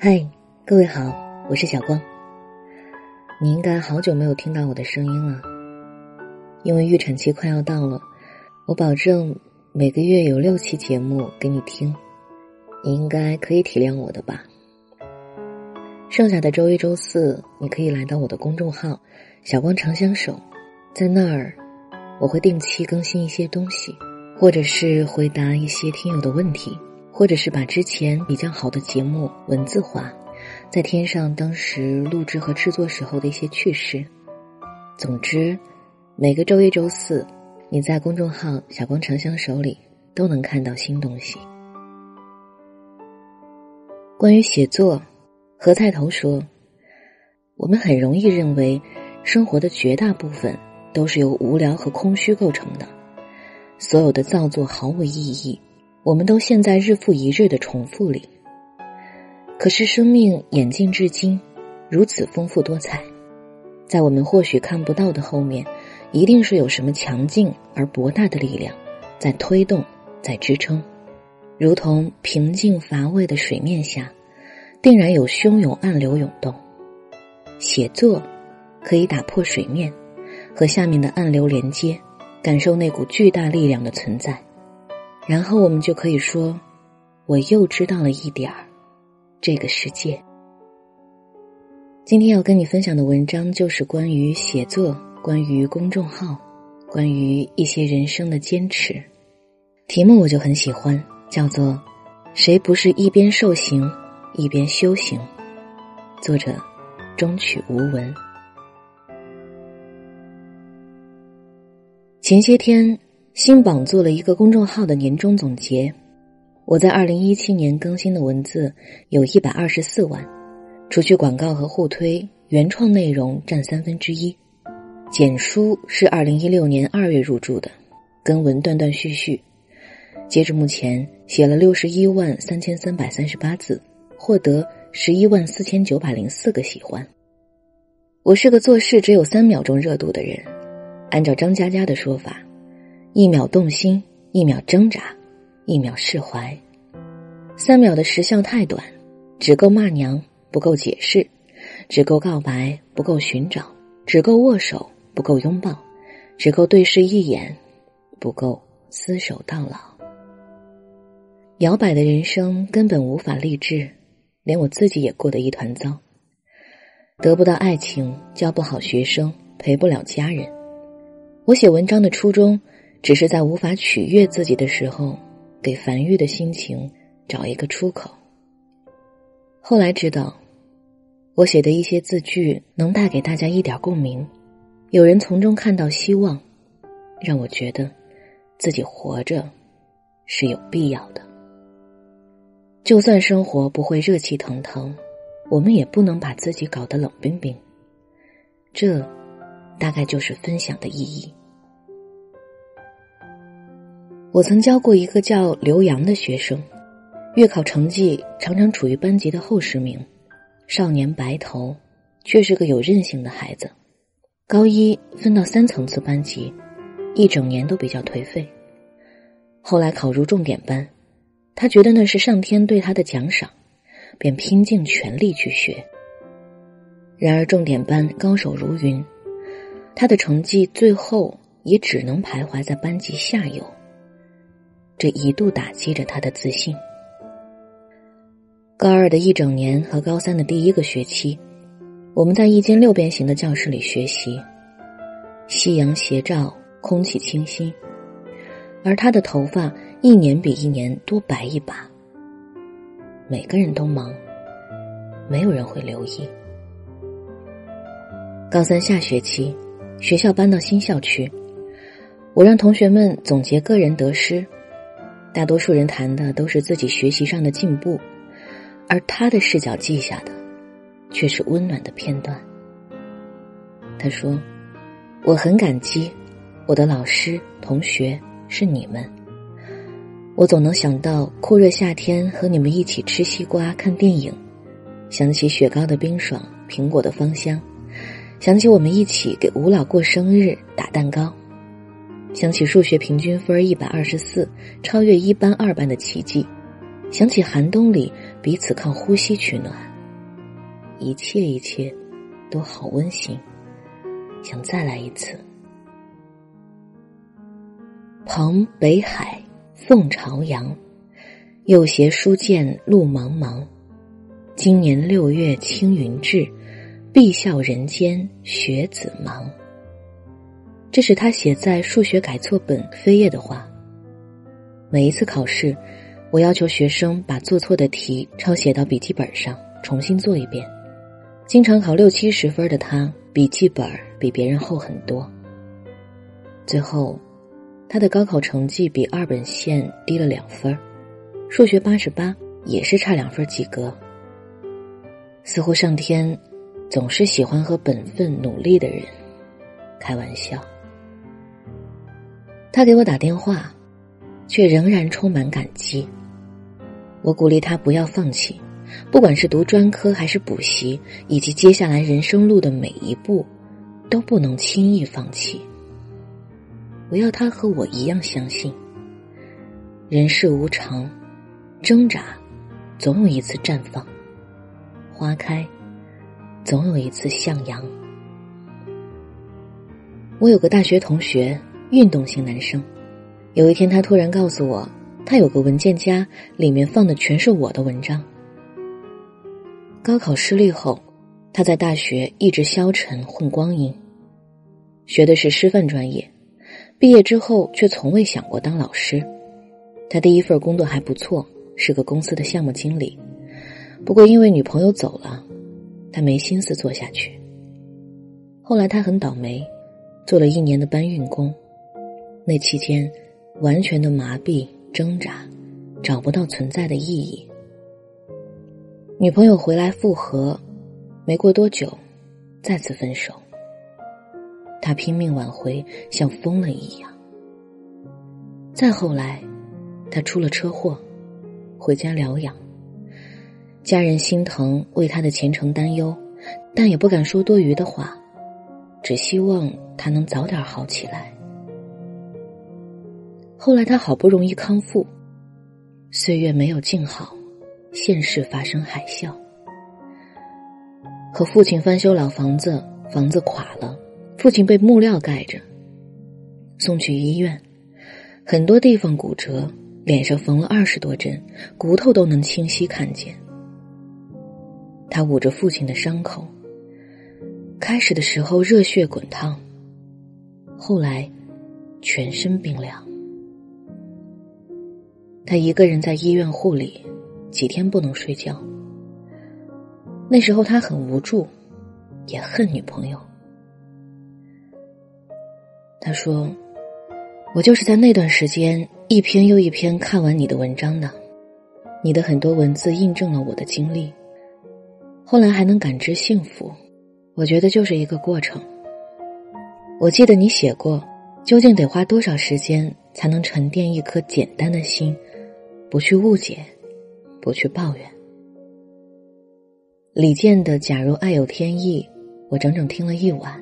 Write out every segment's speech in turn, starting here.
嗨，各位好，我是小光。你应该好久没有听到我的声音了，因为预产期快要到了，我保证每个月有六期节目给你听，你应该可以体谅我的吧。剩下的周一、周四，你可以来到我的公众号“小光长相守”，在那儿我会定期更新一些东西，或者是回答一些听友的问题。或者是把之前比较好的节目文字化，再添上当时录制和制作时候的一些趣事。总之，每个周一、周四，你在公众号“小光长相手”里都能看到新东西。关于写作，何菜头说：“我们很容易认为，生活的绝大部分都是由无聊和空虚构成的，所有的造作毫无意义。”我们都陷在日复一日的重复里。可是生命演进至今，如此丰富多彩，在我们或许看不到的后面，一定是有什么强劲而博大的力量，在推动，在支撑。如同平静乏味的水面下，定然有汹涌暗流涌动。写作，可以打破水面，和下面的暗流连接，感受那股巨大力量的存在。然后我们就可以说，我又知道了一点儿这个世界。今天要跟你分享的文章就是关于写作，关于公众号，关于一些人生的坚持。题目我就很喜欢，叫做“谁不是一边受刑一边修行”。作者：中曲无闻。前些天。新榜做了一个公众号的年终总结，我在二零一七年更新的文字有一百二十四万，除去广告和互推，原创内容占三分之一。简书是二零一六年二月入驻的，更文断断续续，截至目前写了六十一万三千三百三十八字，获得十一万四千九百零四个喜欢。我是个做事只有三秒钟热度的人，按照张嘉佳的说法。一秒动心，一秒挣扎，一秒释怀。三秒的时效太短，只够骂娘，不够解释；只够告白，不够寻找；只够握手，不够拥抱；只够对视一眼，不够厮守到老。摇摆的人生根本无法励志，连我自己也过得一团糟。得不到爱情，教不好学生，陪不了家人。我写文章的初衷。只是在无法取悦自己的时候，给烦郁的心情找一个出口。后来知道，我写的一些字句能带给大家一点共鸣，有人从中看到希望，让我觉得自己活着是有必要的。就算生活不会热气腾腾，我们也不能把自己搞得冷冰冰。这，大概就是分享的意义。我曾教过一个叫刘洋的学生，月考成绩常常处于班级的后十名，少年白头，却是个有韧性的孩子。高一分到三层次班级，一整年都比较颓废。后来考入重点班，他觉得那是上天对他的奖赏，便拼尽全力去学。然而重点班高手如云，他的成绩最后也只能徘徊在班级下游。这一度打击着他的自信。高二的一整年和高三的第一个学期，我们在一间六边形的教室里学习，夕阳斜照，空气清新，而他的头发一年比一年多白一把。每个人都忙，没有人会留意。高三下学期，学校搬到新校区，我让同学们总结个人得失。大多数人谈的都是自己学习上的进步，而他的视角记下的，却是温暖的片段。他说：“我很感激我的老师、同学是你们。我总能想到酷热夏天和你们一起吃西瓜、看电影，想起雪糕的冰爽、苹果的芳香，想起我们一起给吴老过生日、打蛋糕。”想起数学平均分一百二十四，超越一班二班的奇迹；想起寒冬里彼此靠呼吸取暖；一切一切都好温馨，想再来一次。蓬北海，凤朝阳，又携书剑路茫茫。今年六月青云志，碧笑人间学子忙。这是他写在数学改错本扉页的话。每一次考试，我要求学生把做错的题抄写到笔记本上，重新做一遍。经常考六七十分的他，笔记本比别人厚很多。最后，他的高考成绩比二本线低了两分，数学八十八，也是差两分及格。似乎上天总是喜欢和本分努力的人开玩笑。他给我打电话，却仍然充满感激。我鼓励他不要放弃，不管是读专科还是补习，以及接下来人生路的每一步，都不能轻易放弃。我要他和我一样相信，人世无常，挣扎总有一次绽放。花开，总有一次向阳。我有个大学同学，运动型男生。有一天，他突然告诉我，他有个文件夹，里面放的全是我的文章。高考失利后，他在大学一直消沉混光阴，学的是师范专业。毕业之后，却从未想过当老师。他第一份工作还不错，是个公司的项目经理。不过，因为女朋友走了，他没心思做下去。后来他很倒霉，做了一年的搬运工，那期间完全的麻痹、挣扎，找不到存在的意义。女朋友回来复合，没过多久，再次分手。他拼命挽回，像疯了一样。再后来，他出了车祸，回家疗养。家人心疼，为他的前程担忧，但也不敢说多余的话，只希望他能早点好起来。后来他好不容易康复，岁月没有静好，现实发生海啸。和父亲翻修老房子，房子垮了，父亲被木料盖着，送去医院，很多地方骨折，脸上缝了二十多针，骨头都能清晰看见。他捂着父亲的伤口，开始的时候热血滚烫，后来全身冰凉。他一个人在医院护理，几天不能睡觉。那时候他很无助，也恨女朋友。他说：“我就是在那段时间一篇又一篇看完你的文章的，你的很多文字印证了我的经历。”后来还能感知幸福，我觉得就是一个过程。我记得你写过，究竟得花多少时间才能沉淀一颗简单的心，不去误解，不去抱怨。李健的《假如爱有天意》，我整整听了一晚，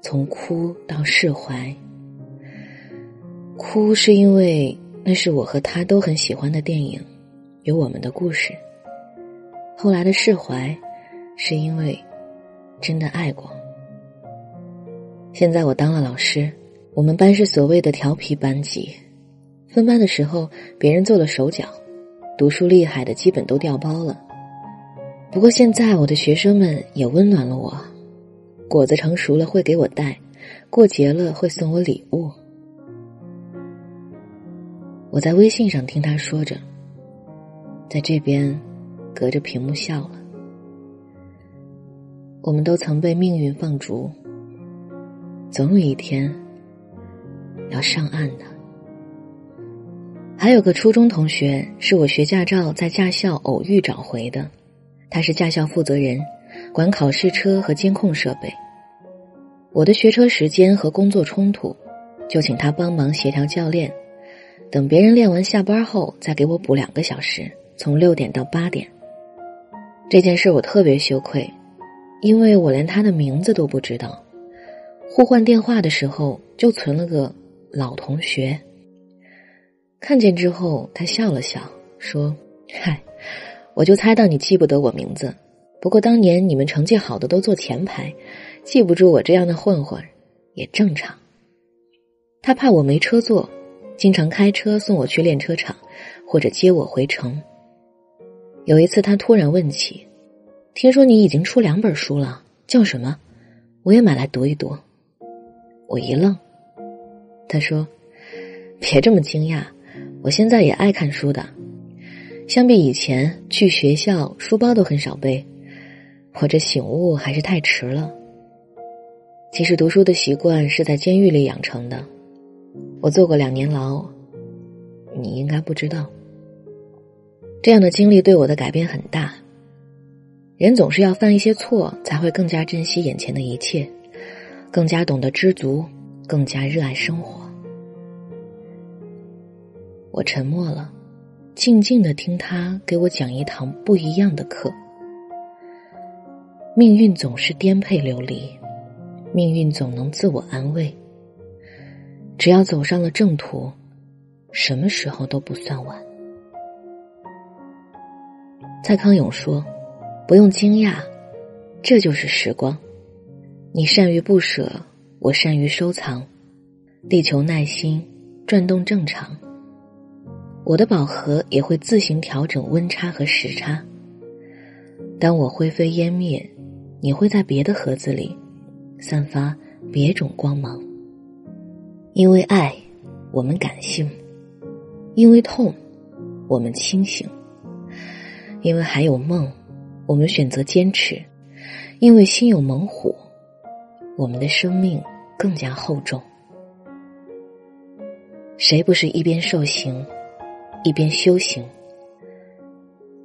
从哭到释怀。哭是因为那是我和他都很喜欢的电影，有我们的故事。后来的释怀，是因为真的爱过。现在我当了老师，我们班是所谓的调皮班级。分班的时候，别人做了手脚，读书厉害的基本都掉包了。不过现在我的学生们也温暖了我，果子成熟了会给我带，过节了会送我礼物。我在微信上听他说着，在这边。隔着屏幕笑了。我们都曾被命运放逐，总有一天要上岸的。还有个初中同学，是我学驾照在驾校偶遇找回的，他是驾校负责人，管考试车和监控设备。我的学车时间和工作冲突，就请他帮忙协调教练，等别人练完下班后，再给我补两个小时，从六点到八点。这件事我特别羞愧，因为我连他的名字都不知道。互换电话的时候就存了个老同学。看见之后，他笑了笑，说：“嗨，我就猜到你记不得我名字，不过当年你们成绩好的都坐前排，记不住我这样的混混，也正常。他怕我没车坐，经常开车送我去练车场，或者接我回城。有一次，他突然问起：“听说你已经出两本书了，叫什么？我也买来读一读。”我一愣，他说：“别这么惊讶，我现在也爱看书的。相比以前，去学校书包都很少背。我这醒悟还是太迟了。其实读书的习惯是在监狱里养成的，我坐过两年牢，你应该不知道。”这样的经历对我的改变很大。人总是要犯一些错，才会更加珍惜眼前的一切，更加懂得知足，更加热爱生活。我沉默了，静静的听他给我讲一堂不一样的课。命运总是颠沛流离，命运总能自我安慰。只要走上了正途，什么时候都不算晚。蔡康永说：“不用惊讶，这就是时光。你善于不舍，我善于收藏。地球耐心转动正常，我的宝盒也会自行调整温差和时差。当我灰飞烟灭，你会在别的盒子里散发别种光芒。因为爱，我们感性；因为痛，我们清醒。”因为还有梦，我们选择坚持；因为心有猛虎，我们的生命更加厚重。谁不是一边受刑，一边修行？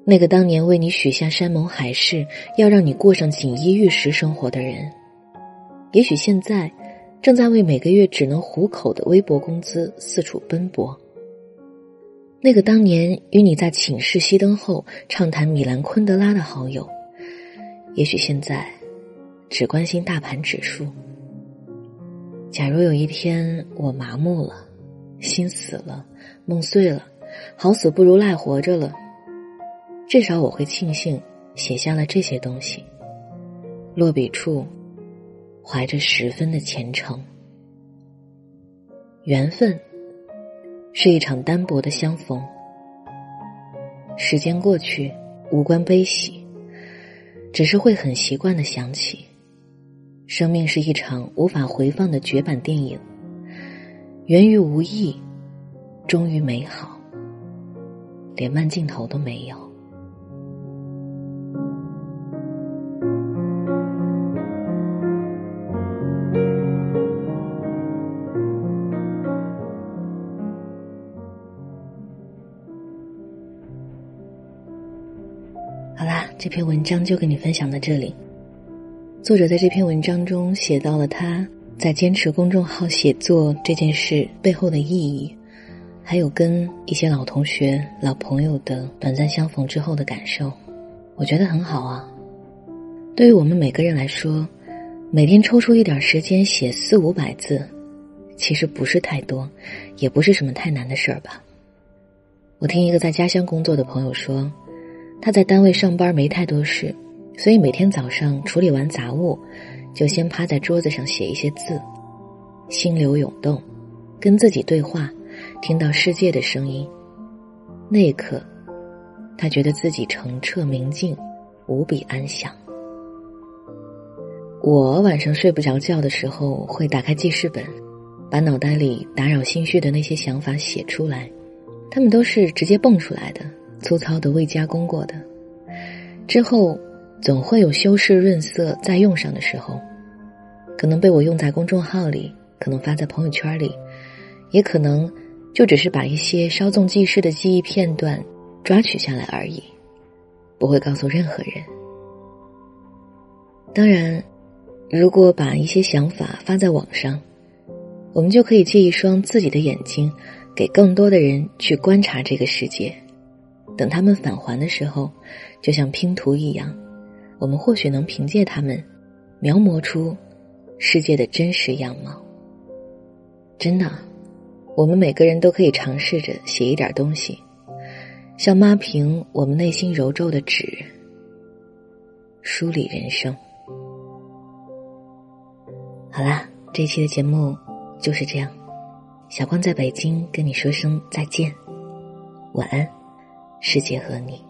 那个当年为你许下山盟海誓，要让你过上锦衣玉食生活的人，也许现在正在为每个月只能糊口的微薄工资四处奔波。那个当年与你在寝室熄灯后畅谈米兰昆德拉的好友，也许现在只关心大盘指数。假如有一天我麻木了，心死了，梦碎了，好死不如赖活着了，至少我会庆幸写下了这些东西。落笔处，怀着十分的虔诚，缘分。是一场单薄的相逢。时间过去，无关悲喜，只是会很习惯的想起。生命是一场无法回放的绝版电影，源于无意，终于美好，连慢镜头都没有。好啦这篇文章就跟你分享到这里。作者在这篇文章中写到了他在坚持公众号写作这件事背后的意义，还有跟一些老同学、老朋友的短暂相逢之后的感受，我觉得很好啊。对于我们每个人来说，每天抽出一点时间写四五百字，其实不是太多，也不是什么太难的事儿吧。我听一个在家乡工作的朋友说。他在单位上班没太多事，所以每天早上处理完杂物，就先趴在桌子上写一些字，心流涌动，跟自己对话，听到世界的声音。那一刻，他觉得自己澄澈明净，无比安详。我晚上睡不着觉的时候，会打开记事本，把脑袋里打扰心绪的那些想法写出来，他们都是直接蹦出来的。粗糙的未加工过的，之后总会有修饰润色再用上的时候，可能被我用在公众号里，可能发在朋友圈里，也可能就只是把一些稍纵即逝的记忆片段抓取下来而已，不会告诉任何人。当然，如果把一些想法发在网上，我们就可以借一双自己的眼睛，给更多的人去观察这个世界。等他们返还的时候，就像拼图一样，我们或许能凭借他们，描摹出世界的真实样貌。真的，我们每个人都可以尝试着写一点东西，像抹平我们内心揉皱的纸。梳理人生。好啦，这一期的节目就是这样。小光在北京跟你说声再见，晚安，世界和你。